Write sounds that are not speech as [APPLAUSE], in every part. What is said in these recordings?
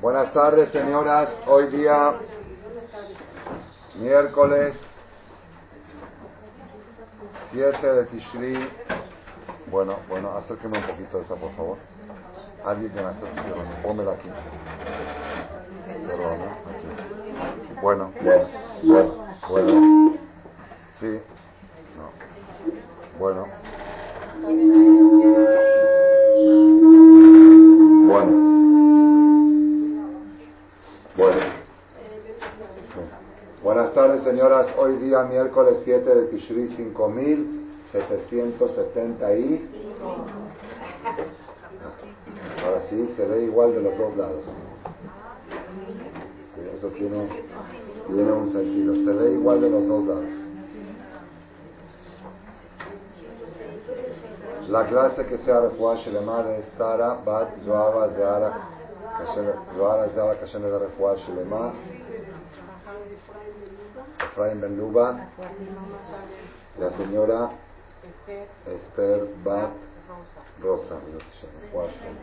Buenas tardes, señoras. Hoy día, miércoles 7 de Tishri. Bueno, bueno, acérqueme un poquito de esa, por favor. Alguien que me acerque, pónmela aquí. Perdón, aquí. Bueno, bueno, bueno, bueno. Sí. No. Bueno. Bueno. Buenas tardes, señoras. Hoy día, miércoles 7 de Tishri, 5770 y... Ahora sí, se ve igual de los dos lados. Eso tiene, tiene un sentido. Se ve igual de los dos lados. La clase que sea refuá Shelema de Sara Bat Zohava Zahara זוהר עזרא קשן את הרפואה השלמה. אפרים בן לובה. La señora אסתר בת רוסה, בבקשה, רפואה שלמה.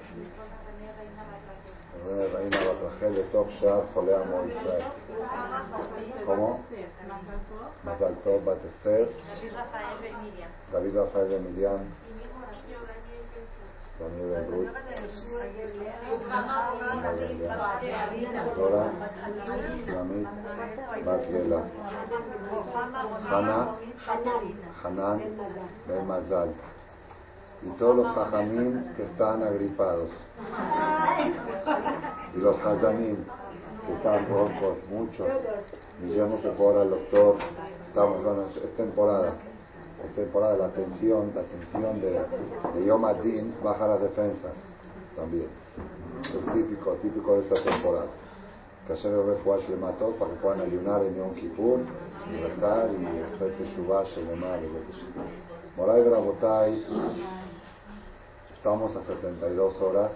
ראינה בת רחל לתוך שער חולי עמו ישראל. כמו? מזל טוב, בת אסתר. דוד רפאל ומרים. Ben Ruth Dora Hana Hanan y todos los jajamim que están agripados y los hazanim que están rojos, muchos no se el doctor estamos es temporada es temporada de la tensión la tensión de, de Yom Adin baja las defensas también. Es típico típico de esta temporada. Que refuash le mató para que puedan ayunar en Yom Kippur y rezar y hacer Teshuvah Shelemah Moray Brabotay Estamos a 72 horas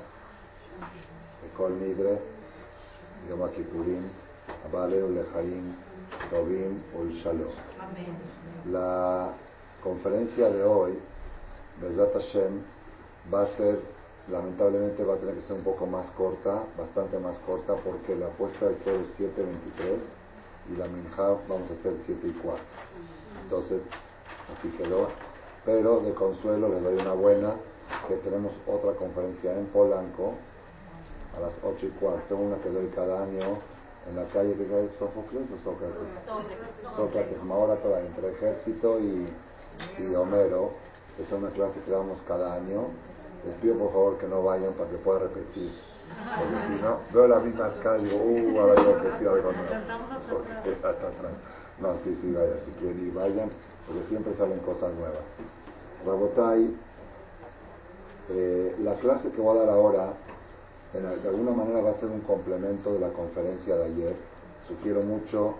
de Kol Nidre, Yom Kippurim, Abale Ulejaim, Tobim Ul Shalom. La conferencia de hoy, Bezat Hashem, va a ser, lamentablemente va a tener que ser un poco más corta, bastante más corta, porque la puesta del sol es 7.23 y la Minja vamos a hacer 7 y 4. Entonces, así quedó. Pero de consuelo les doy una buena que tenemos otra conferencia en Polanco a las 8 y cuarto, una que doy cada año en la calle de Sófocles o Sócrates. Sócrates, ahora toda entre ejército y, y Homero. es una clase que damos cada año. Les pido por favor que no vayan para que pueda repetir. Porque si no, veo la misma escala y digo, uh, ahora yo que algo nuevo. No, sí, sí, vayan, si quieren ir, vayan, porque siempre salen cosas nuevas. Rabotai, eh, la clase que voy a dar ahora, de alguna manera va a ser un complemento de la conferencia de ayer. Sugiero mucho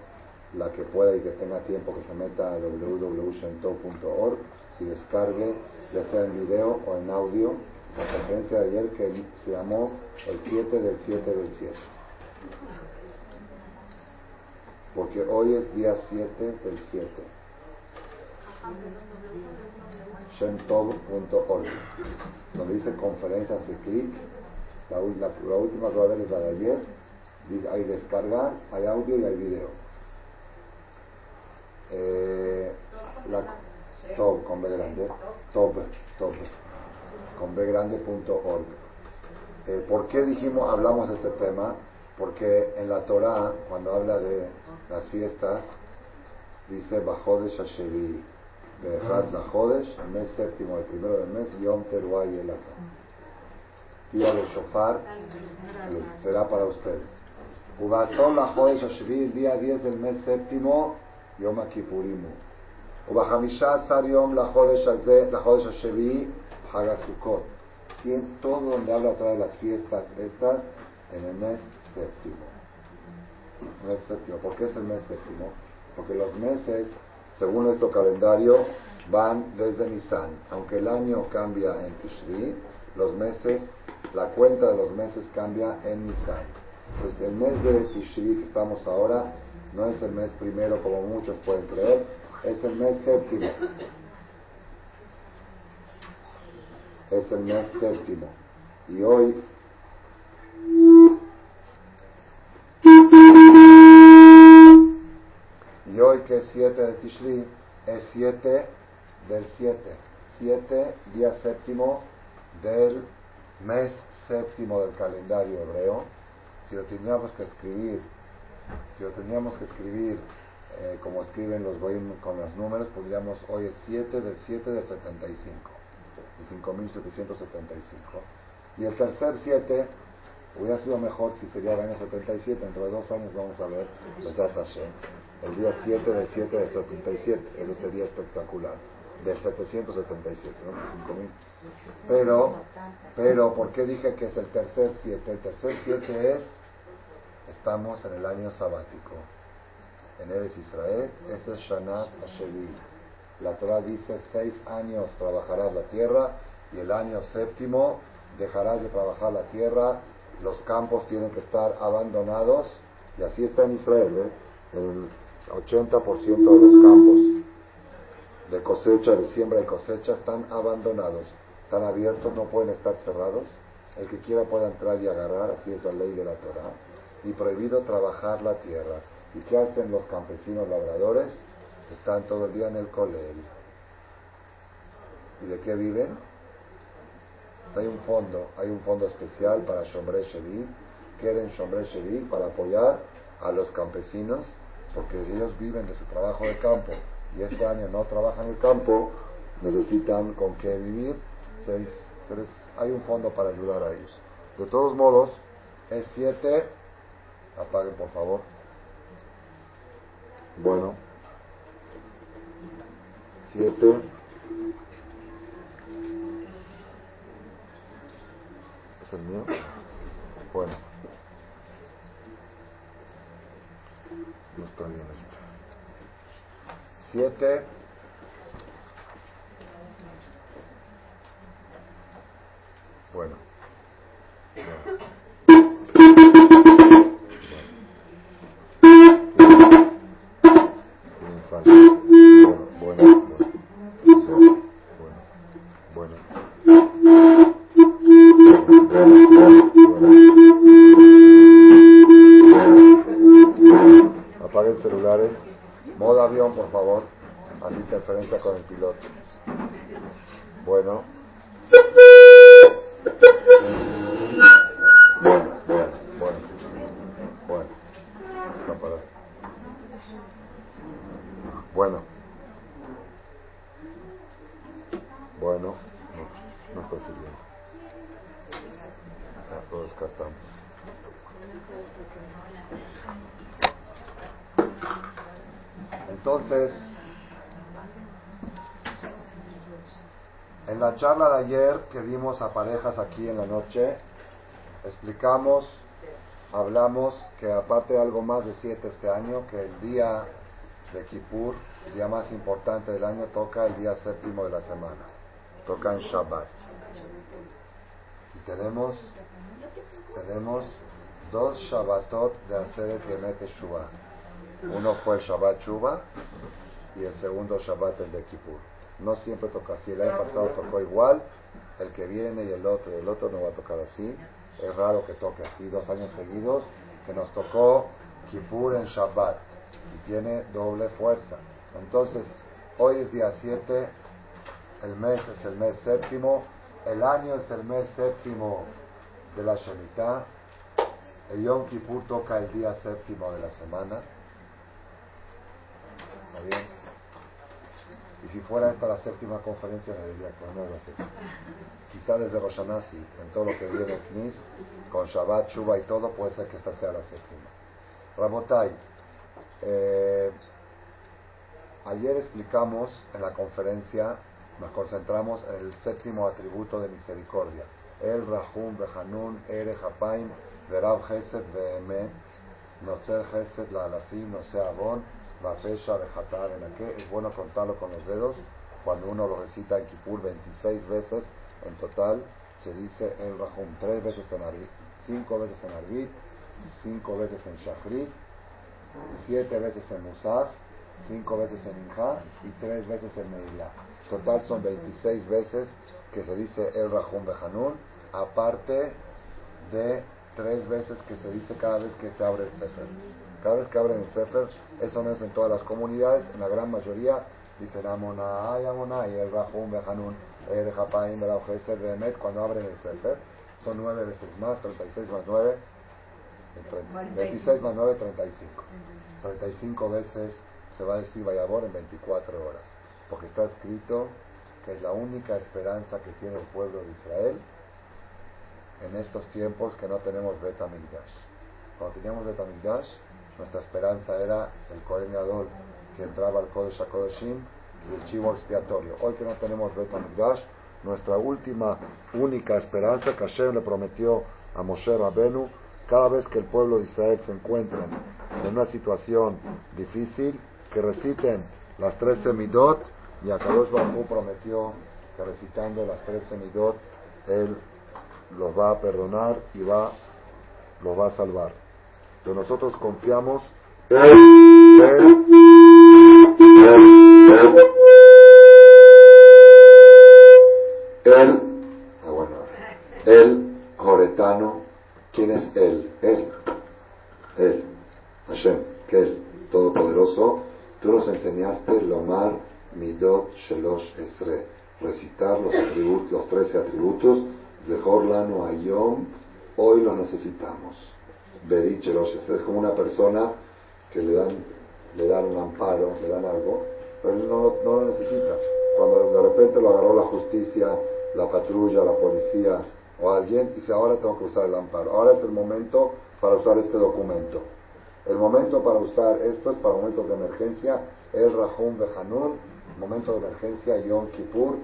la que pueda y que tenga tiempo que se meta a www.shento.org y descargue, ya sea en video o en audio, la conferencia de ayer que se llamó el 7 del 7 del 7. Porque hoy es día 7 del 7 shemtov.org, donde dice conferencias de clic. La, última que va a ver es la de ayer. Hay descargar, hay audio y hay video. Eh, la, Tov con B grande, Tov, Tov, con B grande.org. Eh, ¿Por qué dijimos, hablamos de este tema? Porque en la Torah, cuando habla de las fiestas, dice Bajó de Shashevi, Bejat la Jodesh, el mes séptimo, el primero del mes, Yom Teruay el Día del Shofar, será para ustedes. Ubatón la Jodesh Ashvi, el día 10 del mes séptimo, Jodesh Ashvi, Hagasukot. Todo donde habla todas las fiestas estas en el mes. ¿Por qué es el mes? Porque los meses según calendario, van los meses, la cuenta de los meses cambia en Nisan. Pues el mes de Tishri que estamos ahora no es el mes primero como muchos pueden creer, es el mes séptimo. Es el mes séptimo. Y hoy y hoy que es 7 de Tishri es 7 del 7. 7, día séptimo del mes séptimo del calendario hebreo. Si lo tendríamos que escribir si lo teníamos que escribir eh, como escriben los goyim con los números, podríamos, hoy es 7 del 7 del 75, de 5775. Y el tercer 7 hubiera sido mejor si sería el año 77, dentro de dos años vamos a ver el día 7 del 7 del 77, ese sería espectacular, del 777, ¿no? 5000. Pero, pero, ¿por qué dije que es el tercer 7? El tercer 7 es, estamos en el año sabático. En Eres Israel, este es Shanat Ashevi. La Torah dice, seis años trabajarás la tierra y el año séptimo dejarás de trabajar la tierra, los campos tienen que estar abandonados, y así está en Israel, ¿eh? el 80% de los campos de cosecha, de siembra y cosecha están abandonados, están abiertos, no pueden estar cerrados, el que quiera pueda entrar y agarrar, así es la ley de la Torah, y prohibido trabajar la tierra. ¿Y qué hacen los campesinos labradores? Están todo el día en el colel. ¿Y de qué viven? Hay un fondo, hay un fondo especial para Shombre quieren Shombre para apoyar a los campesinos, porque ellos viven de su trabajo de campo y este año no trabajan el campo, necesitan con qué vivir, hay un fondo para ayudar a ellos. De todos modos, es 7, apaguen por favor. Bueno. Siete. ¿Es mío? Bueno. No está bien esto. Siete. Bueno. Con el piloto. Bueno. Bueno, bueno, bueno. Bueno. Bueno. Bueno, no, no está sirviendo. Ya lo descartamos. Entonces, En la charla de ayer que dimos a parejas aquí en la noche, explicamos, hablamos que aparte de algo más de siete este año, que el día de Kippur, el día más importante del año, toca el día séptimo de la semana, toca en Shabbat. Y tenemos, tenemos dos Shabbatot de Aseret Yemet Shuvah. Uno fue el Shabbat Shuvah y el segundo Shabbat el de Kippur no siempre toca así. El año pasado tocó igual, el que viene y el otro, el otro no va a tocar así. Es raro que toque así dos años seguidos, que nos tocó Kippur en Shabbat y tiene doble fuerza. Entonces, hoy es día 7, el mes es el mes séptimo, el año es el mes séptimo de la Shemitah, el Yom Kippur toca el día séptimo de la semana. ¿Está bien? Y si fuera esta la séptima conferencia, me diría que no es la séptima. Quizá desde Roshanasi, en todo lo que viene Knis, con Shabbat, Shuba y todo, puede ser que esta sea la séptima. Rabotai, eh, ayer explicamos en la conferencia, nos concentramos en el séptimo atributo de misericordia. El Rahum, Behanun, Ere, Hapaim, Verav, Gesed, Vehemet, Noser, Gesed, La Alafim, Noser, Abon, la fecha de Hatar en aquel, es bueno contarlo con los dedos, cuando uno lo recita en Kippur 26 veces, en total se dice el Rahum, tres veces en Arbit, cinco veces en Arbit, cinco veces en Shachrit, siete veces en Musaf, cinco veces en Inja y tres veces en Meilah. Total son 26 veces que se dice el Rahum Behanun, aparte de tres veces que se dice cada vez que se abre el Sefer. Cada vez que abren el Sefer, eso no es en todas las comunidades, en la gran mayoría dicen Amonai, Amonai, el Rahum, Behanun, el Japaim, el Behemet, cuando abren el Sefer, son nueve veces más, 36 más 9, 26 más 9, 35. 35 veces se va a decir Vayabor en 24 horas, porque está escrito que es la única esperanza que tiene el pueblo de Israel en estos tiempos que no tenemos Betamigdash. Cuando teníamos Betamigdash, nuestra esperanza era el Kohen Gadol que entraba al Kodesh HaKodeshim y el chivo expiatorio. Hoy que no tenemos Betamigdash, nuestra última, única esperanza que Hashem le prometió a Moshe Rabenu, cada vez que el pueblo de Israel se encuentre en una situación difícil, que reciten las tres semidot y a Kadosh prometió que recitando las tres semidot, él los va a perdonar y va, los va a salvar. Pero nosotros confiamos en él, ah, bueno, el Joretano, ¿quién es él? Él, él, Hashem, que es Todopoderoso, tú nos enseñaste Lomar Midot Shelosh Esre, recitar los atributos, los trece atributos de Jorlano Ayom, hoy los necesitamos. Esre es como una persona que le dan, le dan un amparo, le dan algo, pero él no, no lo necesita. Cuando de repente lo agarró la justicia, la patrulla, la policía o alguien, dice, ahora tengo que usar el amparo. Ahora es el momento para usar este documento. El momento para usar esto es para momentos de emergencia, el Rahum Behanun, momento de emergencia Yom Kippur,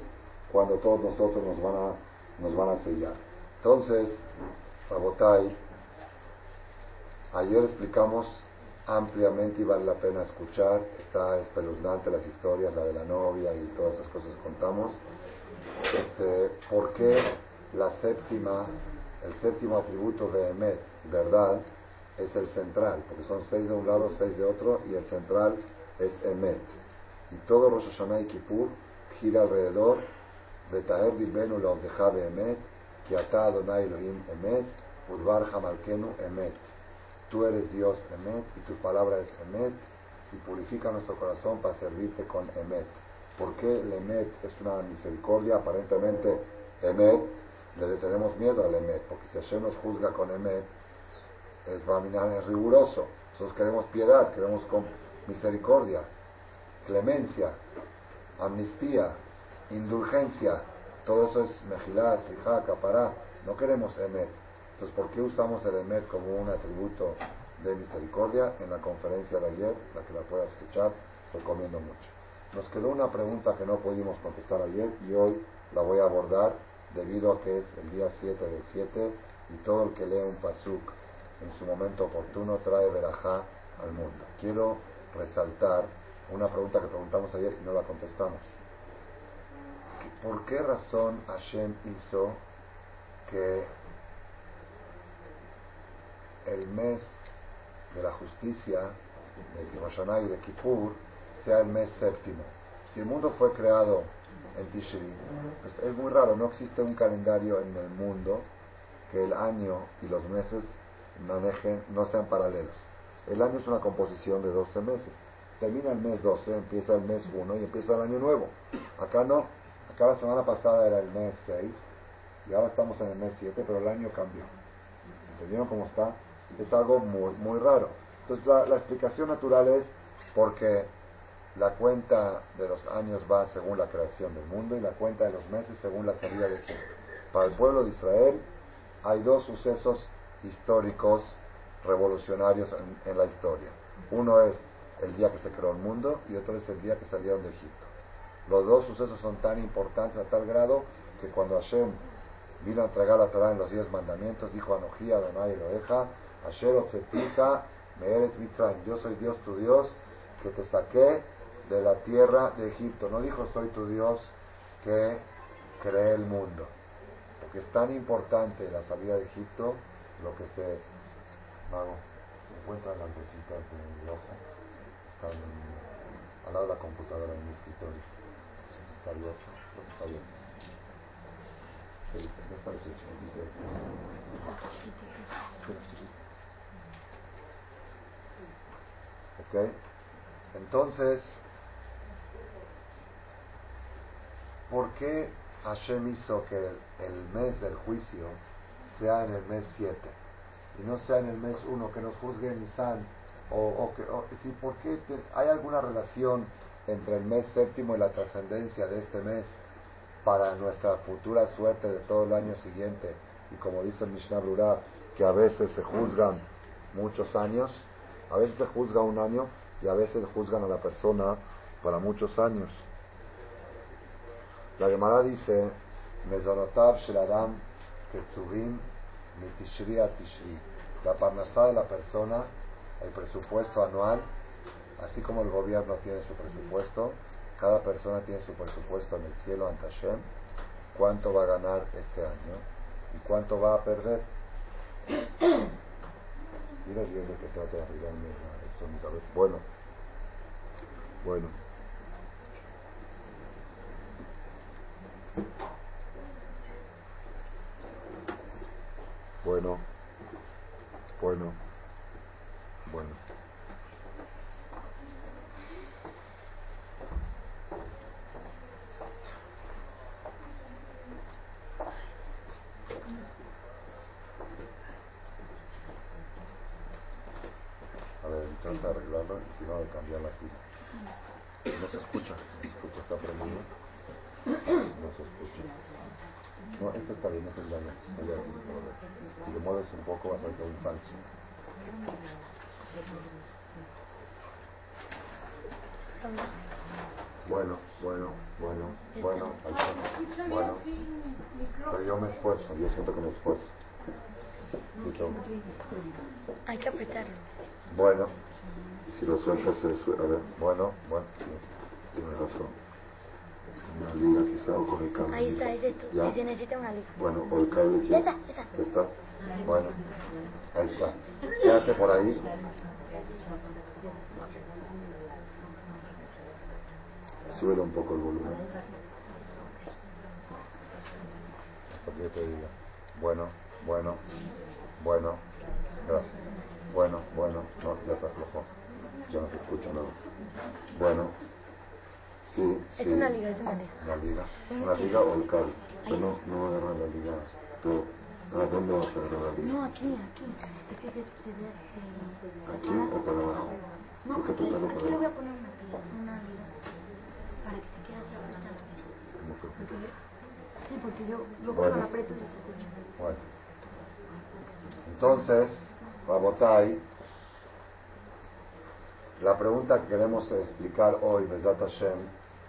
cuando todos nosotros nos van a, nos van a sellar. Entonces, Rabotai, ayer explicamos ampliamente y vale la pena escuchar, está espeluznante las historias, la de la novia y todas esas cosas contamos. Este, ¿Por qué la séptima, el séptimo atributo de Emet, verdad, es el central? Porque son seis de un lado, seis de otro, y el central es Emet. Y todo Rosh Hashanah y Kippur gira alrededor de Taher Dibenu la Emet, ata Adonai Elohim Emet, Udvar Hamalkenu Emet. Tú eres Dios Emet y tu palabra es Emet y purifica nuestro corazón para servirte con Emet. ¿Por qué el Emet es una misericordia? Aparentemente, Emet, le tenemos miedo al Emet, porque si Hashem nos juzga con Emet, es Baminan, es riguroso. Nosotros queremos piedad, queremos con misericordia, clemencia, amnistía, indulgencia. Todo eso es Mejilá, Sijá, Capará. No queremos Emet. Entonces, ¿por qué usamos el Emet como un atributo de misericordia? En la conferencia de ayer, la que la pueda escuchar, recomiendo mucho. Nos quedó una pregunta que no pudimos contestar ayer y hoy la voy a abordar debido a que es el día 7 del 7 y todo el que lee un pasuk en su momento oportuno trae verajá al mundo. Quiero resaltar una pregunta que preguntamos ayer y no la contestamos. ¿Por qué razón Hashem hizo que el mes de la justicia de Rosh y de Kippur sea el mes séptimo. Si el mundo fue creado en Tishri, pues es muy raro, no existe un calendario en el mundo que el año y los meses manejen, no sean paralelos. El año es una composición de 12 meses. Termina el mes 12, empieza el mes 1 y empieza el año nuevo. Acá no, acá la semana pasada era el mes 6 y ahora estamos en el mes 7, pero el año cambió. ¿Entendieron cómo está? Es algo muy, muy raro. Entonces la, explicación natural es porque la cuenta de los años va según la creación del mundo y la cuenta de los meses según la salida de Egipto. Para el pueblo de Israel hay dos sucesos históricos revolucionarios en, la historia. Uno es el día que se creó el mundo y otro es el día que salieron de Egipto. Los dos sucesos son tan importantes a tal grado que cuando Hashem vino a entregar la Torah en los diez mandamientos, dijo a Anoji, Adonai Eloheja, Yo soy Dios tu Dios, que te saqué de la tierra de Egipto. No dijo soy tu Dios que cree el mundo. Porque es tan importante la salida de Egipto, lo que se, mago, se encuentran las visitas de ojo, están al lado de la computadora en mi escritorio. Está abierto, está bien. Sí, ya está hecho. Entonces, ¿por qué Hashem hizo que el mes del juicio sea en el mes 7 y no sea en el mes 1 que nos juzgue Nisan? O, o, ¿por qué hay alguna relación entre el mes séptimo y la trascendencia de este mes para nuestra futura suerte de todo el año siguiente? Y como dice el Mishnah Brura, que a veces se juzgan muchos años, a veces se juzga un año y a veces juzgan a la persona para muchos años. La Gemara dice, Mezorotav Sheladam Ketzuvim Mitishri a Tishri. La parnasá de la persona, el presupuesto anual, así como el gobierno tiene su presupuesto, cada persona tiene su presupuesto en el cielo ante Hashem, cuánto va a ganar este año y cuánto va a perder. Mira bien que trata de arreglarme mi cabeza. Bueno, bueno. Bueno, bueno, bueno. A ver, intenta arreglarlo y si no, de cambiar la pila. No se escucha, escucha, está prendido. No se escucha. No, esto está bien, este es la Si lo mueves un poco vas a ver un falso. Bueno, bueno, bueno, bueno, bueno. Pero yo me esfuerzo, yo siento que me esfuerzo. Hay que apretarlo. Bueno, si lo sueltas se suelta. A ver, bueno, bueno, tiene razón. Una liga quizá o con el cable. Ahí está, es esto. ¿Ya? Si se necesita una liga. Bueno, o el cable aquí. Esa, esa. ¿Está? Bueno, ahí está. Quédate por ahí. Súbele un poco el volumen. Hasta que yo te diga. Bueno, bueno, bueno. Gracias. Bueno, bueno. No, ya se aflojó. Ya no se escucha nada. Bueno. Sí, Es sí. una liga, es una liga. Una liga. Una liga o el cable. Pero no, no agarra la liga. Tú. ¿A dónde vas a agarrar la liga? No, aquí, aquí. Es que se. ¿Aquí o para abajo? No, ¿Por qué aquí, aquí le voy a poner una liga, una liga. Para que se quede apretado. ¿Cómo que? Porque, sí, porque yo, yo Bueno. cuando la aprieto ya se escucha. Bueno. Entonces, Rabotai, la pregunta que queremos explicar hoy, Besat Hashem,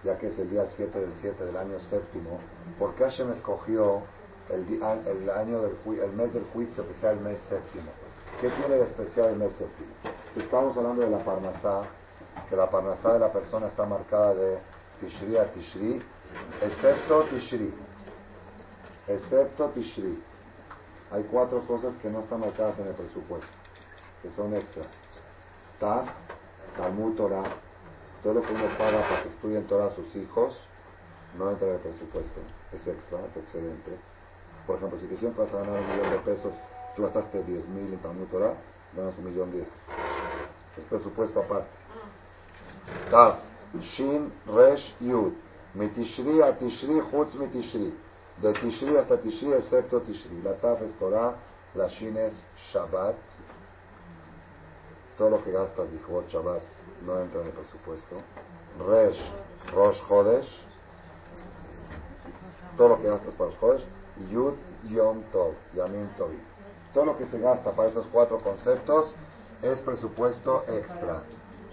ya que es el día 7 del 7 del año séptimo, ¿por qué Hashem escogió el, di- a- el año del mes del juicio que sea el mes séptimo? ¿Qué tiene de especial el mes séptimo? Estamos hablando de la Parnasá, que la Parnasá de la persona está marcada de Tishri a Tishri, excepto Tishri, excepto Tishri. Hay cuatro cosas que no están marcadas en el presupuesto, que son extras. Tav, Talmud todo lo que uno paga para que estudien Torah sus hijos, no entra en el presupuesto, es extra, es excedente. Por ejemplo, si tú siempre vas a ganar un millón de pesos, tú gastaste 10 mil en Talmud ganas un millón diez. Es presupuesto aparte. Tav, Shin, Resh, Yud, Mitishri a Tishri, Chutz Mitishri. De Tishri hasta Tishri, excepto Tishri. La Tav es Torah, la Shin es Shabbat. Todo lo que gastas, dijo Shabbat, no entra en el presupuesto. Resh, Rosh Chodesh. Todo lo que gastas para los Chodesh. Y Yud, Yom Tov, Yamim Tovim. Todo lo que se gasta para esos cuatro conceptos es presupuesto extra.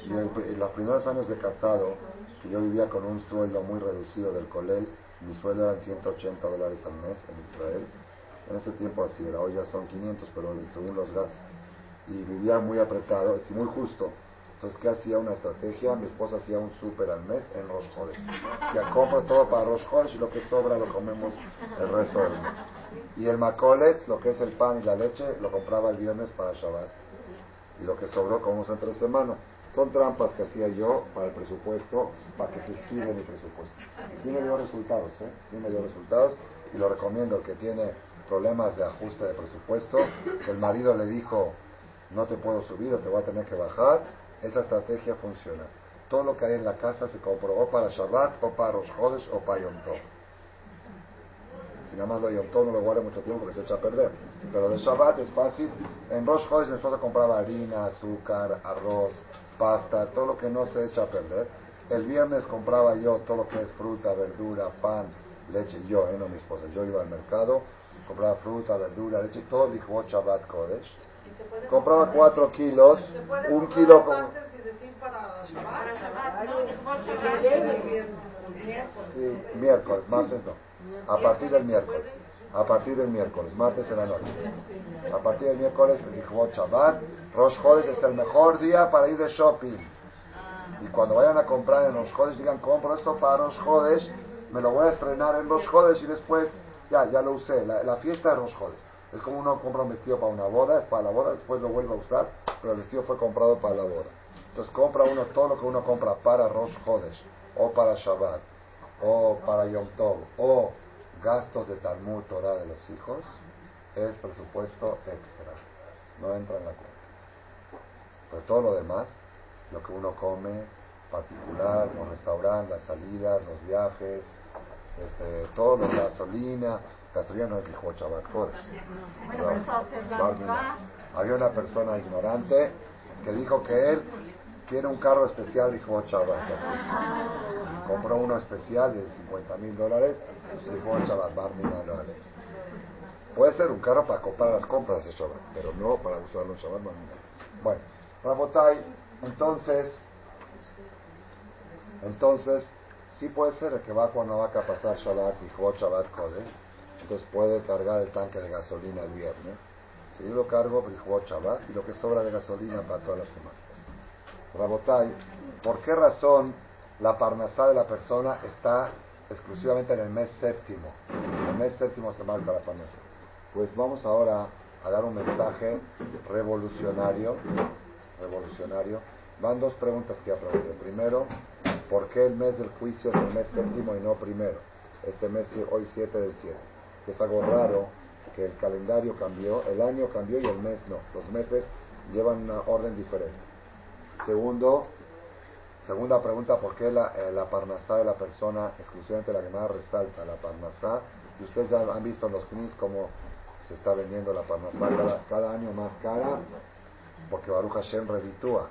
Y en, en los primeros años de casado, que yo vivía con un sueldo muy reducido del colel, mi sueldo eran 180 dólares al mes en Israel. En ese tiempo así era, hoy ya son 500, pero según los gastos. Y vivía muy apretado, es muy justo. Entonces, ¿qué hacía? Una estrategia. Mi esposa hacía un súper al mes en Rosh. Ya compro todo para Rosh y lo que sobra lo comemos el resto del mes. Y el macolet, lo que es el pan y la leche, lo compraba el viernes para Shabbat. Y lo que sobró comemos entre semana. Son trampas que hacía yo para el presupuesto, para que se estire mi presupuesto. Sí me dio resultados, ¿eh? Sí me dio resultados y lo recomiendo. El que tiene problemas de ajuste de presupuesto, el marido le dijo, no te puedo subir o te voy a tener que bajar, esa estrategia funciona. Todo lo que hay en la casa se compró o para Shabbat, o para los Jodes, o para Yom Tov. Si nada más lo Yom Tov no lo guarda mucho tiempo porque se echa a perder. Pero de Shabbat es fácil. En Rosh mi esposa compraba harina, azúcar, arroz, pasta, todo lo que no se echa a perder. El viernes compraba yo todo lo que es fruta, verdura, pan, leche. Yo, eh, no mi esposa. Yo iba al mercado, compraba fruta, verdura, leche, todo dijo Shabbat Kodesh. Compraba cuatro kilos, un kilo con... Sí, miércoles, martes no. A partir del miércoles. A partir del miércoles, martes en la noche. A partir del miércoles, dijo Shabbat, Rosh Chodesh es el mejor día para ir de shopping. Y cuando vayan a comprar en Rosh Chodesh, digan, compro esto para Rosh Chodesh, me lo voy a estrenar en Rosh Chodesh y después, ya, ya lo usé. La, fiesta de Rosh Chodesh. Es como uno compra un vestido para una boda, es para la boda, después lo vuelve a usar, pero el vestido fue comprado para la boda. Entonces compra uno todo lo que uno compra para Rosh Chodesh, o para Shabbat, o para Yom Tov, o gastos de Talmud Torah de los hijos, es presupuesto extra. No entra en la cuenta. Pero todo lo demás, lo que uno come, particular, los restaurantes, las salidas, los viajes, este, todo lo gasolina, gasolina no es hijo Había una persona ignorante que dijo que él quiere un carro especial dijo Shabbat. [LAUGHS] Compró uno especial de 50 mil dólares, Puede ser un carro para comprar las compras de Shabbat, pero no para usarlo en Shabbat. Bueno, Rabotai, entonces, entonces, sí puede ser que va cuando va a pasar Shabbat y Shabbat Kodesh, entonces puede cargar el tanque de gasolina el viernes. Si yo lo cargo, Brijot Shabbat, y lo que sobra de gasolina para toda la semana. Rabotai, ¿por qué razón la parnasá de la persona está exclusivamente en el mes séptimo? En el mes séptimo se marca la parnasá. Pues vamos ahora a dar un mensaje revolucionario. Revolucionario. Van dos preguntas que aprendí. Primero, ¿por qué el mes del juicio es el mes séptimo y no primero? Este mes, hoy 7 del 7. Es algo raro que el calendario cambió, el año cambió y el mes no. Los meses llevan una orden diferente. Segundo, segunda pregunta, ¿por qué la, eh, la parnasá de la persona, exclusivamente la que más resalta, la parnasá? Y ustedes ya han visto en los knis cómo se está vendiendo la parnasá cada, año más cara, porque Baruch Hashem reditúa.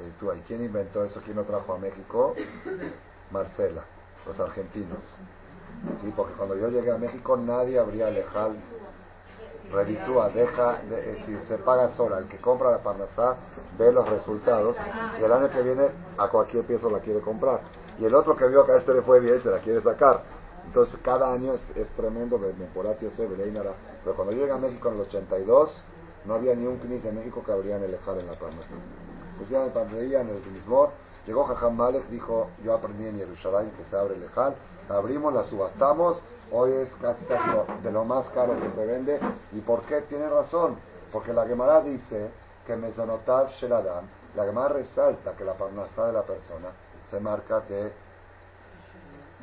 ¿Y quién inventó eso? ¿Quién lo trajo a México? Marcela, los argentinos. Sí, porque cuando yo llegué a México nadie habría alejado reditúa, deja, de, si se paga sola, el que compra la parnasá ve los resultados y el año que viene a cualquier pieza la quiere comprar. Y el otro que vio que a este le fue bien se la quiere sacar. Entonces cada año es, tremendo, pero cuando yo llegué a México en el 82 no había ni un knis en México que abrían el ejal en la parnasá. Pusieron el parnasá en el mismo llegó Jajam Malek, dijo, yo aprendí en Jerusalén que se abre el ejal, abrimos, la subastamos Hoy es casi, casi de lo más caro que se vende. ¿Y por qué? Tiene razón. Porque la Gemara dice que Mesonotav Sheladam, la Gemara resalta que la parnasá de la persona se marca de,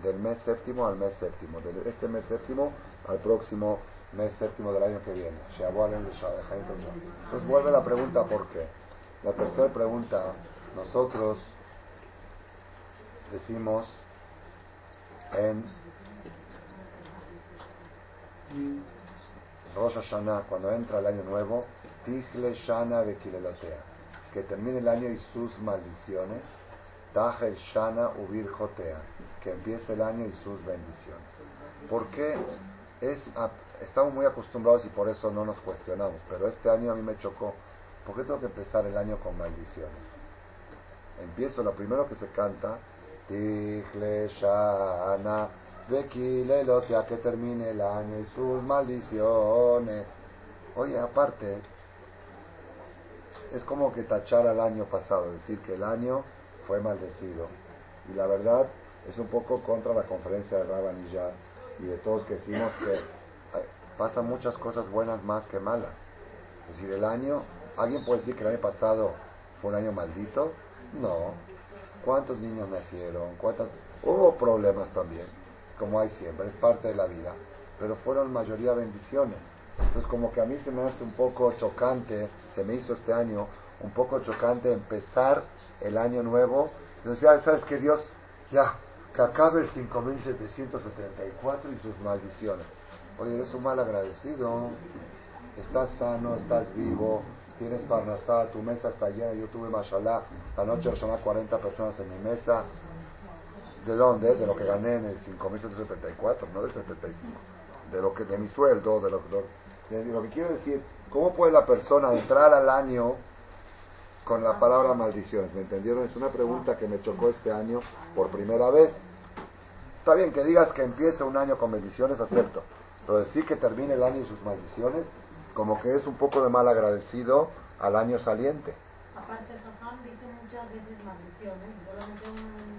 del mes séptimo al mes séptimo, de este mes séptimo al próximo mes séptimo del año que viene. Entonces vuelve la pregunta ¿por qué? La tercera pregunta, nosotros decimos en Rosh Hashanah, cuando entra el año nuevo, Tichle Shana Bekilelotea, que termine el año y sus maldiciones, Tajel Shana Ubir Jotea, que empiece el año y sus bendiciones. ¿Por qué? Es, estamos muy acostumbrados y por eso no nos cuestionamos, pero este año a mí me chocó. ¿Por qué tengo que empezar el año con maldiciones? Empiezo, lo primero que se canta, Tichle Shana a que termine el año y sus maldiciones. Oye, aparte, es como que tachar al año pasado, decir que el año fue maldecido. Y la verdad es un poco contra la conferencia de Rabanillar y de todos que decimos que pasan muchas cosas buenas más que malas. Es decir, el año, ¿alguien puede decir que el año pasado fue un año maldito? No. ¿Cuántos niños nacieron? ¿Cuántas? Hubo problemas también como hay siempre, es parte de la vida, pero fueron mayoría bendiciones. Entonces como que a mí se me hace un poco chocante, se me hizo este año un poco chocante empezar el año nuevo. Entonces ya sabes que Dios, ya, que acabe el 5774 y sus maldiciones. Oye, eres un mal agradecido. Estás sano, estás vivo, tienes parnasá, tu mesa está llena. Yo tuve, mashallah, la noche a 40 personas en mi mesa. ¿De dónde? De lo que gané en el 5774, no del 75. De lo que de mi sueldo, de lo, de lo que quiero decir, ¿cómo puede la persona entrar al año con la palabra maldiciones? ¿Me entendieron? Es una pregunta que me chocó este año por primera vez. Está bien que digas que empiece un año con bendiciones, acepto. Pero decir que termine el año y sus maldiciones, como que es un poco de mal agradecido al año saliente. Aparte, dice muchas veces maldiciones,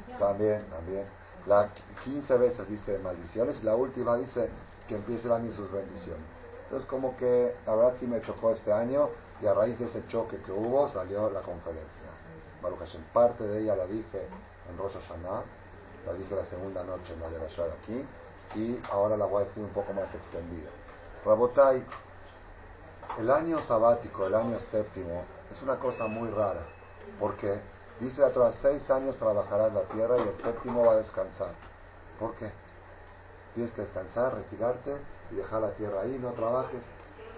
una También, también. La 15 veces dice maldiciones y la última dice que empiece el año sus bendiciones. Entonces, como que la verdad sí me chocó este año y a raíz de ese choque que hubo salió la conferencia. Baruch Hashem, parte de ella la dije en Rosh Hashanah, la dije la segunda noche en la de aquí, y ahora la voy a decir un poco más extendida. Rabotai, el año sabático, el año séptimo, es una cosa muy rara, porque dice a todas seis años trabajarás la tierra y el séptimo va a descansar. ¿Por qué? Tienes que descansar, retirarte y dejar la tierra ahí, no trabajes.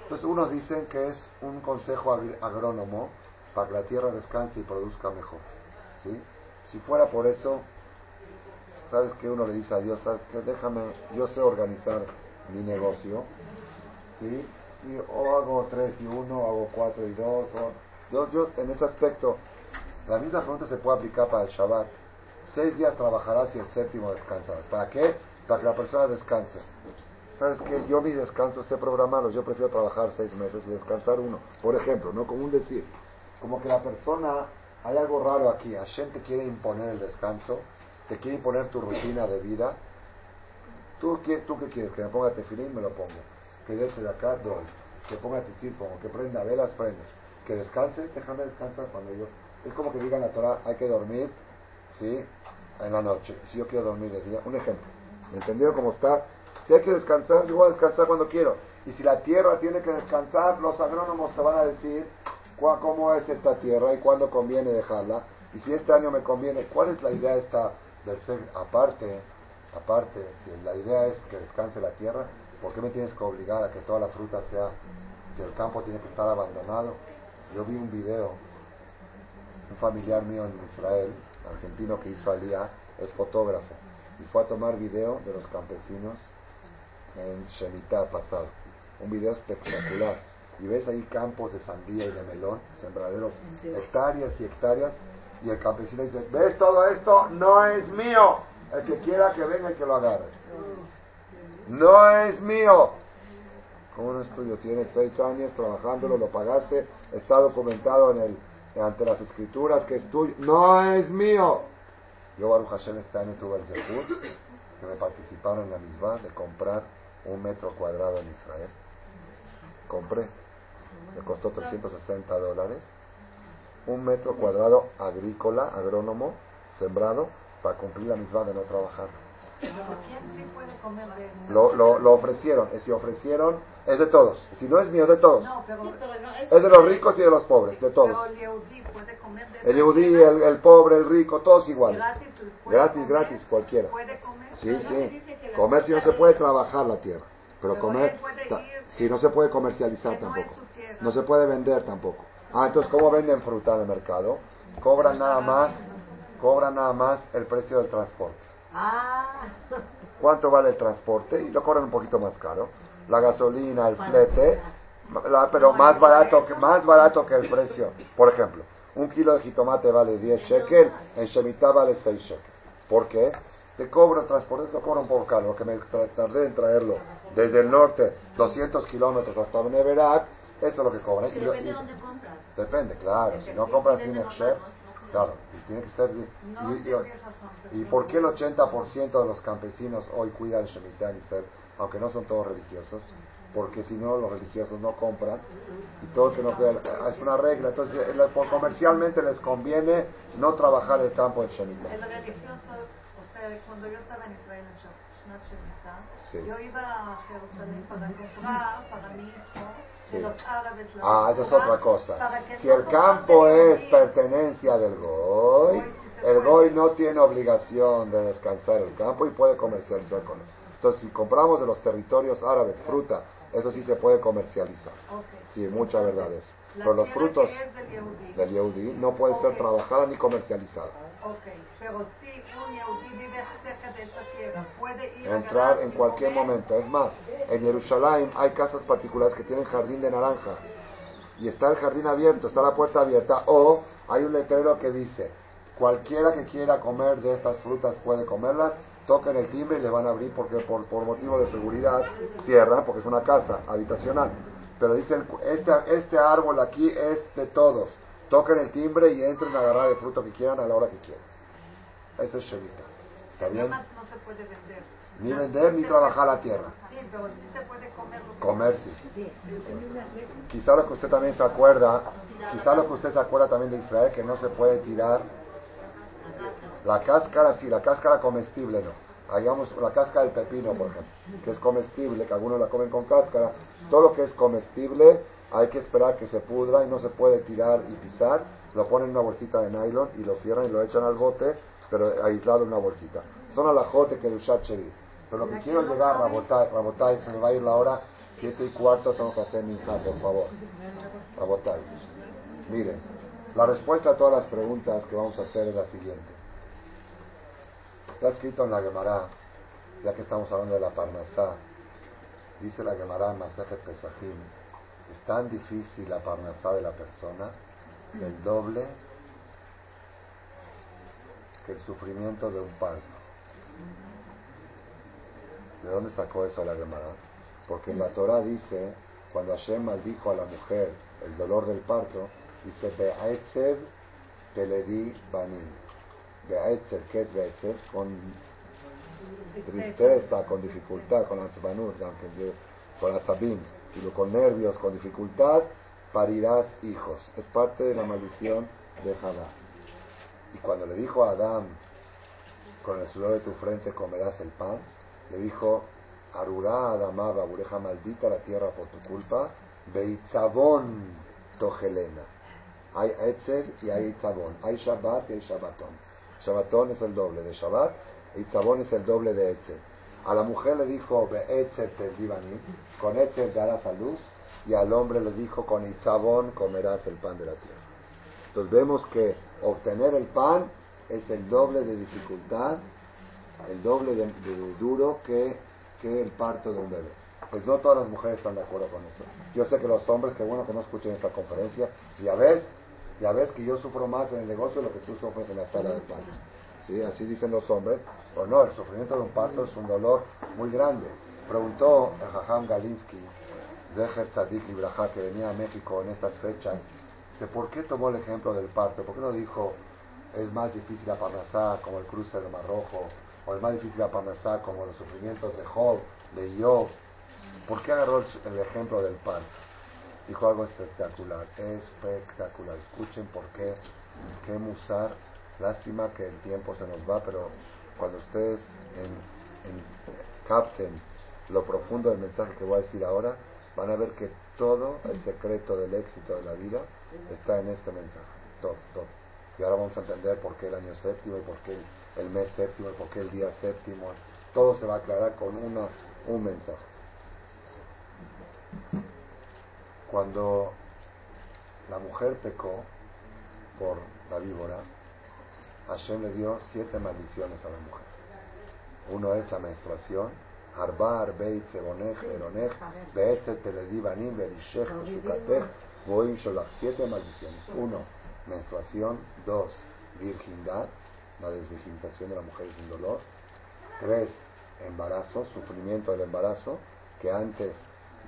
Entonces unos dicen que es un consejo agrónomo para que la tierra descanse y produzca mejor. ¿sí? Si fuera por eso, ¿sabes qué? Uno le dice a Dios, ¿sabes qué? Déjame, yo sé organizar mi negocio. ¿sí? o hago tres y uno, hago cuatro y dos. Yo, yo en ese aspecto, la misma pregunta se puede aplicar para el Shabbat. Seis días trabajarás y el séptimo descansarás. ¿Para qué? Para que la persona descanse. ¿Sabes qué? Yo mis descansos sé programarlos. Yo prefiero trabajar seis meses y descansar uno. Por ejemplo, no como un decir. Como que la persona, hay algo raro aquí. Hashem te quiere imponer el descanso, te quiere imponer tu rutina de vida. ¿Tú qué, tú qué quieres? ¿Que me ponga tefilín? Me lo pongo. Que deje de acá, doy. Que ponga tefilín, pongo. Que prenda velas, prende. Que descanse, déjame descansar cuando yo... Es como que digan la Torah, hay que dormir, ¿sí? En la noche. Si yo quiero dormir de día. Un ejemplo. ¿Me entendieron cómo está? Si hay que descansar, yo voy a descansar cuando quiero. Y si la tierra tiene que descansar, los agrónomos te van a decir cómo es esta tierra y cuándo conviene dejarla. Y si este año me conviene, ¿cuál es la idea esta del ser aparte? Aparte, si la idea es que descanse la tierra, ¿por qué me tienes que obligar a que toda la fruta sea, que el campo tiene que estar abandonado? Yo vi un video, un familiar mío en Israel, argentino que hizo alía, es fotógrafo, y fue a tomar video de los campesinos en Shemitah pasado. Un video espectacular. Y ves ahí campos de sandía y de melón, sembraderos, hectáreas y hectáreas. Y el campesino dice, ¿ves todo esto? No es mío. El que quiera que venga y que lo agarre. No es mío. ¿Cómo no es tuyo? Tienes seis años trabajándolo, lo pagaste, está documentado en el, ante las escrituras que es tuyo. No es mío. Yo, Baruch Hashem, año tuve el que me participaron en la misma de comprar un metro cuadrado en Israel. Compré. Me costó 360 dólares. Un metro cuadrado agrícola, agrónomo, sembrado, para cumplir la misma de no trabajar. Lo, lo, lo ofrecieron. Si ofrecieron, es de todos. Si no es mío, es de todos. es de los ricos y de los pobres, de todos. El yudí, el, el, pobre, el rico, todos iguales. Gratis, gratis, cualquiera. Sí, sí. Comer si no se puede trabajar la tierra. Pero comer, si no se puede comercializar tampoco. No se puede vender tampoco. Ah, entonces, ¿cómo venden fruta en el mercado? Cobran nada más, cobran nada más el precio del transporte. Ah. ¿Cuánto vale el transporte? Y lo cobran un poquito más caro. La gasolina, el flete, pero más barato, que, más barato que el precio. Por ejemplo, un kilo de jitomate vale 10 shekel, en Shemitah vale 6 shekel. ¿Por qué? Te cobran transporte, lo cobran un poco caro, lo que me tardé en traerlo desde el norte, 200 kilómetros hasta Beneverak, eso es lo que cobran. depende de dónde compras. Depende, claro. Si no compras sin chef, claro, y tiene que ser... Y, y, por qué el 80% de los campesinos hoy cuidan Shemitah y aunque no son todos religiosos? porque si no los religiosos no compran y todos que no es una regla. Entonces comercialmente les conviene no trabajar el campo en Shemitah el religioso o sea cuando yo estaba en Israel en Shemitah yo iba a Jerusalén para comprar para mi hijo los árabes. ah, esa es otra cosa. Si el campo es pertenencia del Goy, el Goy no tiene obligación de descansar el campo y puede comercializar con él. Entonces, si compramos de los territorios árabes fruta, eso sí se puede comercializar. Sí, mucha verdad eso. Pero los frutos del Yehudi no puede ser trabajada ni comercializada. pero si un Yehudi vive cerca de esta tierra, puede ir Entrar en cualquier momento. Es más, en Jerusalén hay casas particulares que tienen jardín de naranja. Y está el jardín abierto, está la puerta abierta. O hay un letrero que dice, cualquiera que quiera comer de estas frutas puede comerlas. Toquen el timbre y le van a abrir porque por, por motivo de seguridad cierran porque es una casa habitacional. Pero dicen, este, este árbol aquí es de todos. Toquen el timbre y entren a agarrar el fruto que quieran a la hora que quieran. Eso es Shevita. ¿Está bien? No se puede vender. Ni vender ni trabajar la tierra. Sí, pero sí se puede comer. Comer, sí. Quizá lo que usted también se acuerda, quizá lo que usted se acuerda también de Israel, que no se puede tirar la cáscara, sí, la cáscara comestible no hagamos la cáscara del pepino, por ejemplo, que es comestible, que algunos la comen con cáscara, todo lo que es comestible hay que esperar que se pudra y no se puede tirar y pisar, lo ponen en una bolsita de nylon y lo cierran y lo echan al bote, pero aislado en una bolsita. Son alajote que Chevy. Pero lo que quiero llegar, Rabotay, Rabotay, se me va a ir la hora, siete y cuarto, tengo que hacer mi hija, por favor. Rabotay. Miren, la respuesta a todas las preguntas que vamos a hacer es la siguiente. Está escrito en la Gemara, ya que estamos hablando de la Parnasá, dice la Gemara en Masejet Pesajim, es tan difícil la Parnasá de la persona, el doble que el sufrimiento de un parto. ¿De dónde sacó eso la Gemara? Porque en la Torah dice, cuando Hashem maldijo a la mujer el dolor del parto, dice, Be'etzev peledi banim Be'etzer, ¿qué es Con tristeza, con dificultad, con atzbanut, con atzabim, y con nervios, con dificultad, parirás hijos. Es parte de la maldición de Jadá. Y cuando le dijo a Adán, con el sudor de tu frente comerás el pan, le dijo, Arurá Adamá, babureja maldita la tierra por tu culpa, Beitzabón togelena. Hay Etzel y hay Itzabón, hay Shabbat y hay Shabbatón. Shabbatón es el doble de Shabbat y Tzabón es el doble de Etzel. A la mujer le dijo, Etzel te con Etzel darás a luz, y al hombre le dijo, con Itzabón comerás el pan de la tierra. Entonces vemos que obtener el pan es el doble de dificultad, el doble de, duro que, que el parto de un bebé. Pues no todas las mujeres están de acuerdo con eso. Yo sé que los hombres, que bueno que no escuchen esta conferencia, ya ves, ya ves que yo sufro más en el negocio de lo que tú sufres en la sala de parto. ¿Sí? Así dicen los hombres. Pero no, el sufrimiento de un parto es un dolor muy grande. Preguntó el Jajam Galinsky, Zeher Tzadik Ibrahá, que venía a México en estas fechas, por qué tomó el ejemplo del parto. ¿Por qué no dijo es más difícil aparnasar como el cruce del Mar Rojo? O es más difícil aparnasar como los sufrimientos de Job, de Job. ¿Por qué agarró el ejemplo del parto? dijo algo espectacular, espectacular. Escuchen por qué, qué musar. Lástima que el tiempo se nos va, pero cuando ustedes capten lo profundo del mensaje que voy a decir ahora, van a ver que todo el secreto del éxito de la vida está en este mensaje. Todo, todo. Y ahora vamos a entender por qué el año séptimo y por qué el, mes séptimo y por qué el día séptimo. Todo se va a aclarar con una, un mensaje. Cuando la mujer pecó por la víbora, Hashem le dio siete maldiciones a la mujer. Uno es la menstruación, Arbar, Beit, Sebonech, Eronech, Beetzet, Teledivanim, Berishech, Shukatech, Boim, Sholach. Siete maldiciones. Uno, menstruación. Dos, virgindad, la desvirginización de la mujer sin dolor. Tres, embarazo, sufrimiento del embarazo, que antes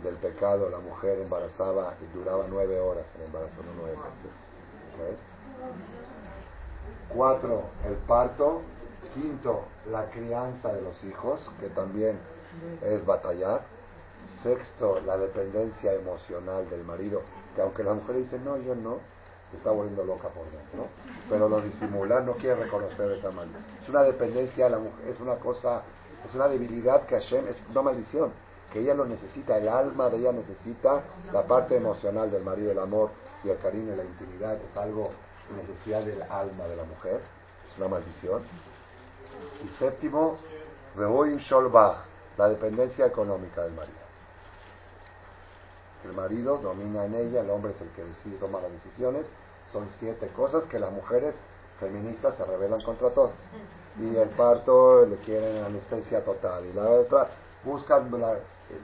del pecado la mujer embarazaba y duraba nueve horas el embarazo, no nueve meses. Cuatro, el parto. Quinto, la crianza de los hijos, que también es batallar. Sexto, la dependencia emocional del marido, que aunque la mujer dice, no, yo no, está volviendo loca por dentro, pero lo disimula, no quiere reconocer esa maldición. Es una dependencia de la mujer, es una cosa, es una debilidad que Hashem, es una maldición que ella lo necesita, el alma de ella necesita la parte emocional del marido, el amor y el cariño y la intimidad, es algo necesidad del alma de la mujer, es una maldición. Y séptimo, Reboim Sholbach, la dependencia económica del marido. El marido domina en ella, el hombre es el que decide, toma las decisiones. Son siete cosas que las mujeres feministas se rebelan contra todas. Y el parto le quieren anestesia total. Y la otra, buscan la,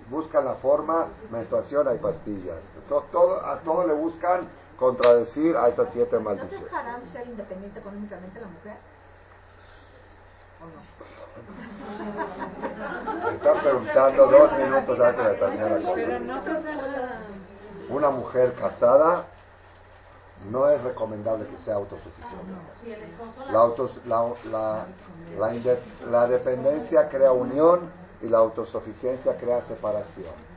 buscan la forma, menstruación, hay pastillas. Todo, a todo le buscan contradecir a esas siete maldiciones. ¿Es haram ser independiente económicamente la mujer? Están preguntando dos minutos antes de terminar la Una mujer casada no es recomendable que sea autosuficiente. La, la, la dependencia crea unión y la autosuficiencia crea separación.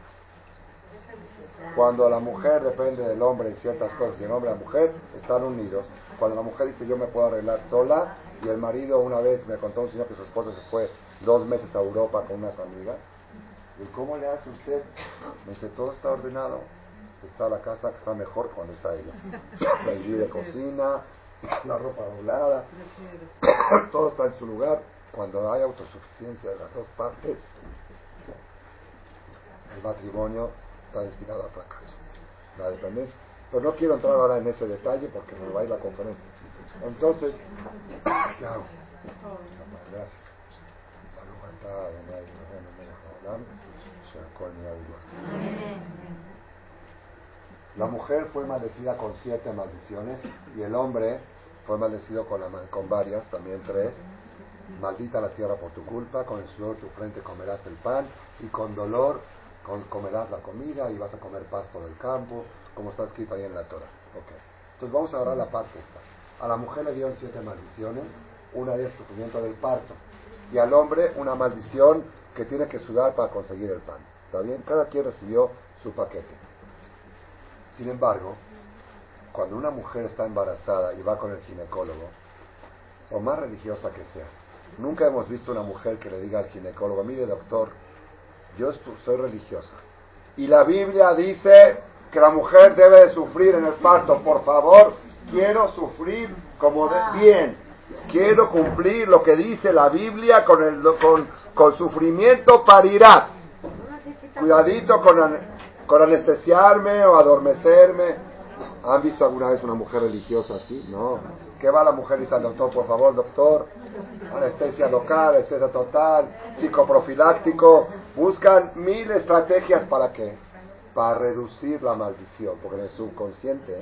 Cuando la mujer depende del hombre en ciertas cosas y el hombre y la mujer están unidos. Cuando la mujer dice yo me puedo arreglar sola y el marido una vez me contó un señor que su esposa se fue dos meses a Europa con unas amigas. ¿Y cómo le hace usted? Me dice, todo está ordenado. Está la casa que está mejor cuando está ella. [COUGHS] La de cocina, la ropa doblada, todo está en su lugar. Cuando hay autosuficiencia de las dos partes, el matrimonio está destinado al fracaso. La dependencia. Pero no quiero entrar ahora en ese detalle porque me va a ir la conferencia. Entonces, ¿qué hago? Gracias. La mujer fue maldecida con siete maldiciones y el hombre fue maldecido con, la, con varias, también tres. Maldita la tierra por tu culpa, con el sudor tu frente comerás el pan y con dolor comerás la comida y vas a comer pasto del campo, como está escrito ahí en la Torah. Okay. Entonces vamos a agarrar la parte esta. A la mujer le dieron siete maldiciones, una de sufrimiento del parto, y al hombre una maldición que tiene que sudar para conseguir el pan. ¿Está bien? Cada quien recibió su paquete. Sin embargo, cuando una mujer está embarazada y va con el ginecólogo, o más religiosa que sea, nunca hemos visto una mujer que le diga al ginecólogo, mire doctor, yo soy religiosa. Y la Biblia dice que la mujer debe de sufrir en el parto. Por favor, quiero sufrir como de bien. Quiero cumplir lo que dice la Biblia con, el, con, con sufrimiento parirás. Cuidadito con, con anestesiarme o adormecerme. ¿Han visto alguna vez una mujer religiosa así? No. ¿Qué va la mujer y dice al doctor, por favor, doctor? Anestesia local, anestesia total, psicoprofiláctico. Buscan mil estrategias para qué? Para reducir la maldición, porque en el subconsciente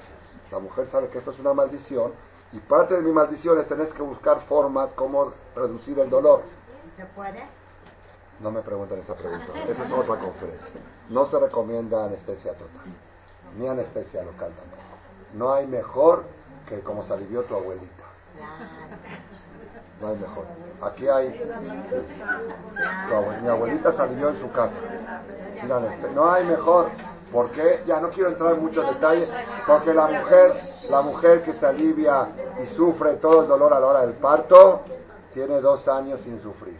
la mujer sabe que esto es una maldición y parte de mi maldición es tener que buscar formas como reducir el dolor. ¿Se puede? No me pregunten esa pregunta. Esa es otra conferencia. No se recomienda anestesia total, ni anestesia local tampoco. No hay mejor que como se alivió tu abuelita. No hay mejor. Aquí hay. mi abuelita se alivió en su casa. No hay mejor. ¿Por qué? Ya no quiero entrar en muchos detalles. Porque la mujer, la mujer que se alivia y sufre todo el dolor a la hora del parto, tiene dos años sin sufrir.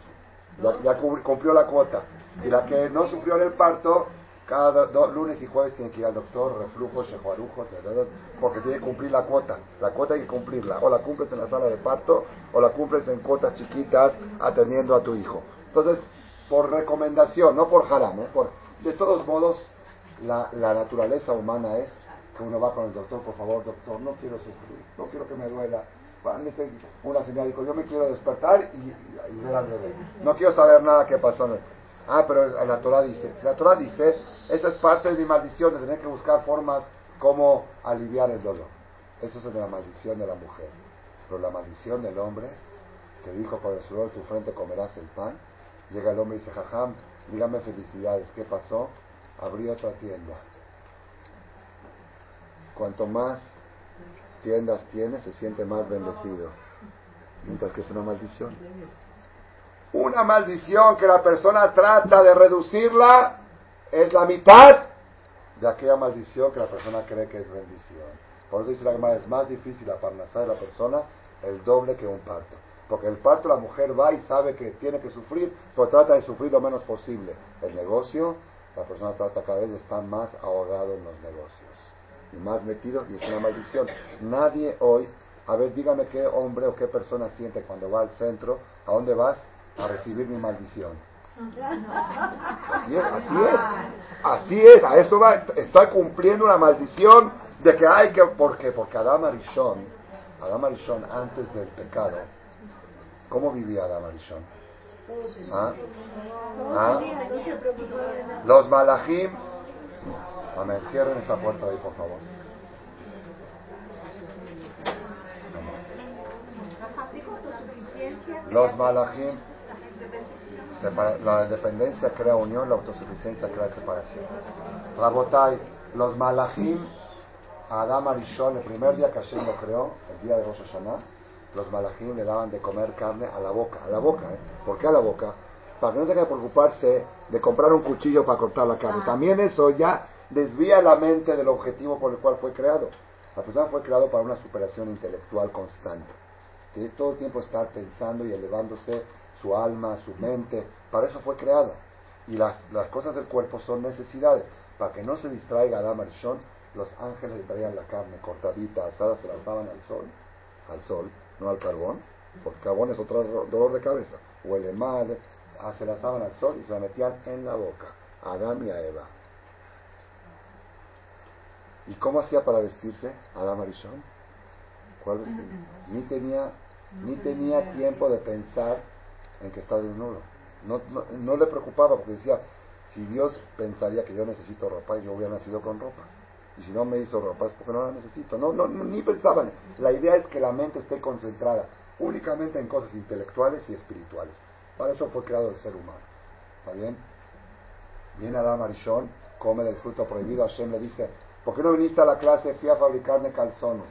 Ya, cumplió la cuota. Y la que no sufrió en el parto, cada lunes y jueves tiene que ir al doctor, reflujo, shejuarujo, porque tiene que cumplir la cuota. La cuota hay que cumplirla. O la cumples en la sala de parto, o la cumples en cuotas chiquitas atendiendo a tu hijo. Entonces, por recomendación, no por haram, ¿eh? por, de todos modos, la, la naturaleza humana es que uno va con el doctor, por favor, doctor, no quiero sufrir, no quiero que me duela. Una señora dijo, yo me quiero despertar y, y, ver al bebé. No quiero saber nada que pasó. Ah, pero la Torah dice, la Torah dice, esa es parte de mi maldición, de tener que buscar formas como aliviar el dolor. Eso es la maldición de la mujer. Pero la maldición del hombre, que dijo, por el sudor de tu frente comerás el pan, llega el hombre y dice, jajam, dígame felicidades, ¿qué pasó? Abrí otra tienda. Cuanto más tiendas tiene, se siente más bendecido. Mientras que es una maldición una maldición que la persona trata de reducirla es la mitad de aquella maldición que la persona cree que es bendición. Por eso dice la es más difícil la parnasá de la persona el doble que un parto. Porque el parto la mujer va y sabe que tiene que sufrir, pero trata de sufrir lo menos posible. El negocio, la persona trata cada vez de estar más ahogado en los negocios y más metido y es una maldición. Nadie hoy, a ver, dígame qué hombre o qué persona siente cuando va al centro, ¿a dónde vas? A recibir mi maldición. [LAUGHS] Así es, así es, así es, a esto va, está cumpliendo una maldición de que hay que, ¿por qué? Porque Adam Arishon, Adam Arishon antes del pecado, ¿cómo vivía Adam Arishon? ¿Ah? ¿Ah? Los malachim. Amén. Cierren esta puerta ahí, por favor. Los malachim. La dependencia crea unión, la autosuficiencia crea separación. Rabotai, los malachim, Adam Arishon, el primer día que Hashem lo creó, el día de Rosh Hashanah, los malajim le daban de comer carne a la boca, a la boca, ¿eh? ¿Por qué a la boca? Para que no tenga que preocuparse de comprar un cuchillo para cortar la carne. Ah. También eso ya desvía la mente del objetivo por el cual fue creado. La persona fue creado para una superación intelectual constante. Que todo el tiempo estar pensando y elevándose su alma, su mente. Para eso fue creado. Y las, las cosas del cuerpo son necesidades. Para que no se distraiga Adam Arishon, los ángeles le traían la carne cortadita, asada, se la daban al sol. Al sol no al carbón, porque carbón es otro dolor de cabeza. Huele mal, ah, se la saban al sol y se la metían en la boca, a Adán y a Eva. ¿Y cómo hacía para vestirse Adán Arishon? ¿Cuál vestido? [CLEARS THROAT] Ni tenía, ni tenía tiempo de pensar en que está desnudo. No, no, no le preocupaba porque decía, si Dios pensaría que yo necesito ropa, yo hubiera nacido con ropa. Y si no me hizo ropa es porque no la necesito. No, no, ni pensaban. La idea es que la mente esté concentrada únicamente en cosas intelectuales y espirituales. Para eso fue creado el ser humano. ¿Está bien? Viene Adam Arishon, come del fruto prohibido. Hashem le dice, ¿por qué no viniste a la clase? Fui a fabricarme calzones.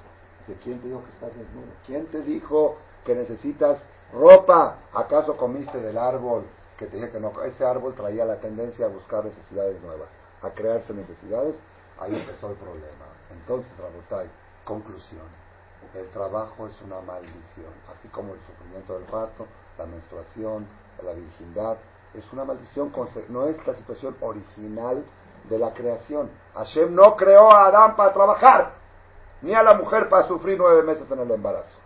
Dice, ¿quién te dijo que estás desnudo? ¿Quién te dijo que necesitas ropa? ¿Acaso comiste del árbol que te dije que no? Ese árbol traía la tendencia a buscar necesidades nuevas, a crearse necesidades Ahí empezó el problema. Entonces, Rabotai, conclusión. El trabajo es una maldición, así como el sufrimiento del parto, la menstruación, la virginidad, es una maldición, no es la situación original de la creación. Hashem no creó a Adán para trabajar, ni a la mujer para sufrir nueve meses en el embarazo.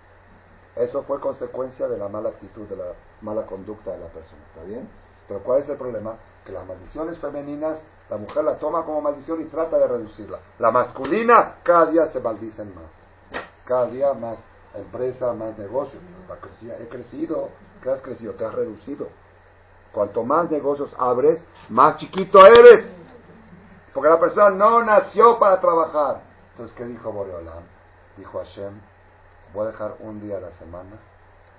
Eso fue consecuencia de la mala actitud, de la mala conducta de la persona. ¿Está bien? Pero ¿cuál es el problema? Que las maldiciones femeninas la mujer la toma como maldición y trata de reducirla. La masculina cada día se maldicen más. Cada día más empresa, más negocio. He crecido. ¿Qué has crecido? Te has reducido. Cuanto más negocios abres, más chiquito eres. Porque la persona no nació para trabajar. Entonces, ¿qué dijo Boreolam? Dijo Hashem, voy a dejar un día a la semana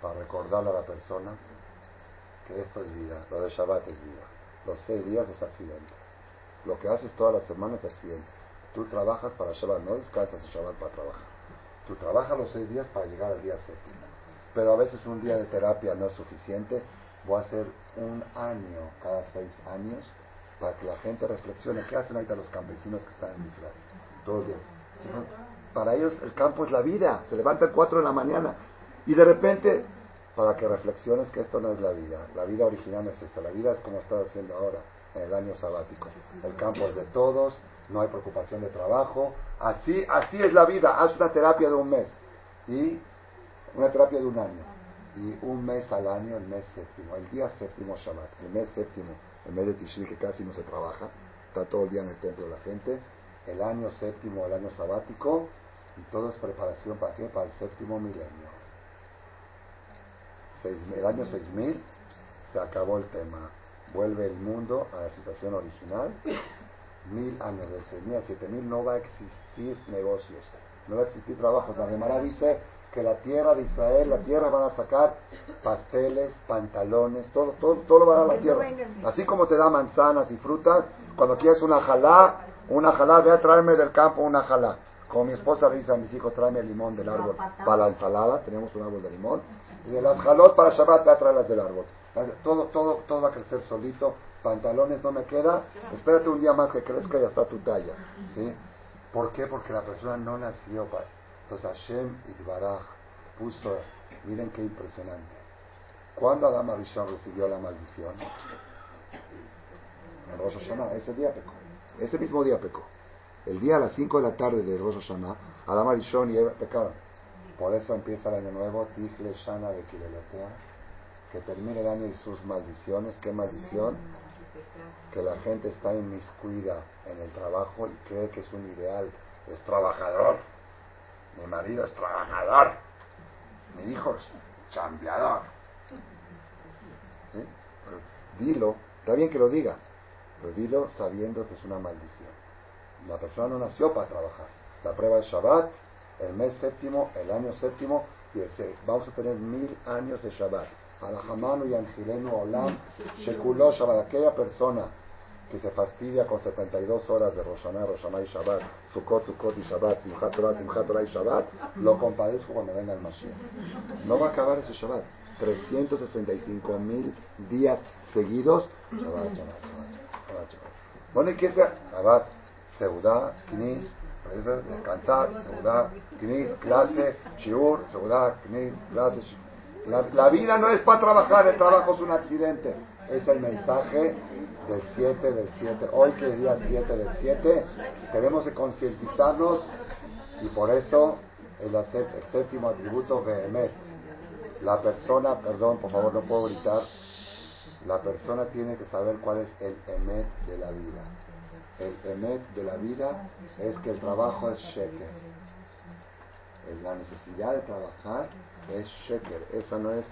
para recordarle a la persona que esto es vida, lo de Shabbat es vida. Los seis días es accidente. Lo que haces todas las semanas es accidente. Tú trabajas para Shabbat, no descansas en Shabbat para trabajar. Tú trabajas los seis días para llegar al día séptimo. Pero a veces un día de terapia no es suficiente. Voy a hacer un año cada seis años para que la gente reflexione. ¿Qué hacen ahorita los campesinos que están en Israel? Todo el día. Para ellos el campo es la vida. Se levantan cuatro de la mañana y de repente para que reflexiones que esto no es la vida. La vida original no es esta. La vida es como estás haciendo ahora en el año sabático. El campo es de todos, no hay preocupación de trabajo. Así, así es la vida. Haz una terapia de un mes y una terapia de un año y un mes al año, el mes séptimo, el día séptimo Shabbat, el mes séptimo, el mes de Tishri que casi no se trabaja, está todo el día en el templo la gente, el año séptimo, el año sabático y todo es preparación para qué? Para el séptimo milenio. el año 6000 se acabó el tema vuelve el mundo a la situación original, mil años, del 6.000 a 7.000 no va a existir negocios, no va a existir trabajo. La Gemara dice que la tierra de Israel, la tierra van a sacar pasteles, pantalones, todo, todo, todo lo va a dar la tierra. Así como te da manzanas y frutas, cuando quieres una jalá, una jalá, ve a traerme del campo una jalá. Como mi esposa le dice a mis hijos, tráeme el limón del árbol para la ensalada, tenemos un árbol de limón, y de las jalot para Shabbat, ve a traerlas del árbol. Todo, todo, todo va a crecer solito. Pantalones no me queda. Espérate un día más que crezca y ya está tu talla. ¿Sí? ¿Por qué? Porque la persona no nació para. Entonces Hashem Baraj puso, miren qué impresionante. ¿Cuándo Adam Arishon recibió la maldición? En Rosh Hashanah, ese día pecó. Ese mismo día pecó. El día a las 5 de la tarde de Rosh Hashanah, Adam Arishon y Eva pecaron. Por eso empieza el año nuevo, Tichle Shana de Kilelotea, que termine el año y sus maldiciones. ¿Qué maldición? Que la gente está inmiscuida en el trabajo y cree que es un ideal. Es trabajador. Mi marido es trabajador. Mi hijo es chambeador. ¿Sí? dilo, está bien que lo digas, pero dilo sabiendo que es una maldición. La persona no nació para trabajar. La prueba es Shabbat, el mes séptimo, el año séptimo, y el vamos a tener mil años de Shabbat. Alahamanu y Angilenu Olam, Shekuló Shabbat. Aquella persona que se fastidia con 72 horas de Roshaná, Roshaná y Shabbat, Sukkot, Sukkot y Shabbat, Simchat Torah, Simchat Torah y Shabbat, lo compadezco cuando venga el Mashiach. No va a acabar ese Shabbat. 365 mil días seguidos, Shabbat, Shabbat, Shabbat, Shabbat. Bueno, ¿y qué sea? Shabbat, Seudá, Knis, descansar, Seudá, Knis, clase, Shiur, Seudá, Knis, clase, la, vida no es para trabajar, el trabajo es un accidente. Es el mensaje del 7 del 7. Hoy que es día 7 del 7, tenemos que concientizarnos y por eso el, el séptimo atributo Behemet. La persona, perdón, por favor, no puedo gritar. La persona tiene que saber cuál es el Emet de la vida. El Emet de la vida es que el trabajo es sheker. La necesidad de trabajar es sheker. Esa no es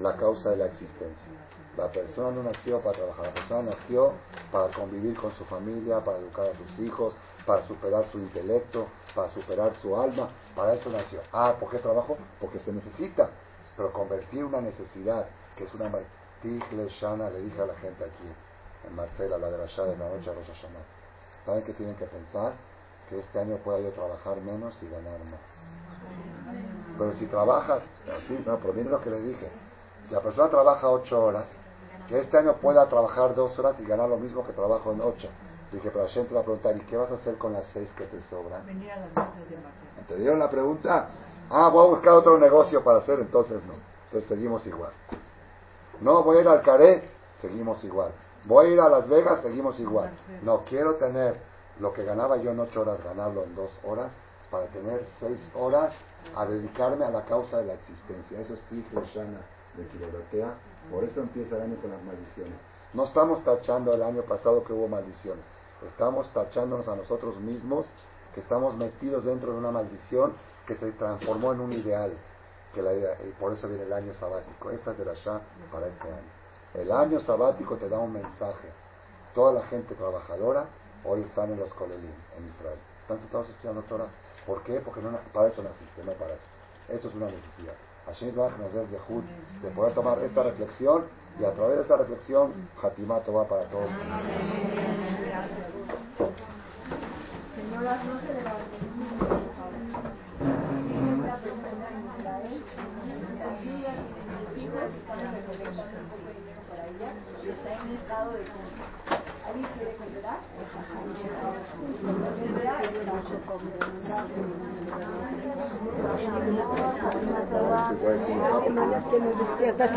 la causa de la existencia. La persona no nació para trabajar, la persona nació para convivir con su familia, para educar a sus hijos, para superar su intelecto, para superar su alma. Para eso nació. Ah, ¿por qué trabajo? Porque se necesita. Pero convertir una necesidad, que es una Tigle Shana, le dije a la gente aquí, en Marcela, la de la de la noche a Rosh Hashanah. ¿Saben qué tienen que pensar? Que este año pueda yo trabajar menos y ganar más. Pero si trabajas, así, no, pero miren lo que le dije. Si la persona trabaja ocho horas, que este año pueda trabajar dos horas y ganar lo mismo que trabajo en ocho. Dije, pero la gente va a preguntar, ¿y qué vas a hacer con las seis que te sobran? ¿Te dieron la pregunta? Ah, voy a buscar otro negocio para hacer, entonces no. Entonces seguimos igual. No, voy a ir al Caré, seguimos igual. Voy a ir a Las Vegas, seguimos igual. No, quiero tener lo que ganaba yo en ocho horas, ganarlo en dos horas, para tener seis horas a dedicarme a la causa de la existencia. Eso es Tigre Shana de Kilorotea. Por eso empieza el año con las maldiciones. No estamos tachando el año pasado que hubo maldiciones. Estamos tachándonos a nosotros mismos que estamos metidos dentro de una maldición que se transformó en un ideal. Que la, y por eso viene el año sabático. Esta es de la Shah para este año. El año sabático te da un mensaje. Toda la gente trabajadora hoy están en los Kolelim, en Israel. Están sentados estudiando Torah. ¿Por qué? Porque no, para eso naciste, no para eso. Esto es una necesidad. Hashem nos dé de poder tomar esta reflexión y a través de esta reflexión, Hatimato va para todos. ¿Alguien quiere completar? que nos despierta,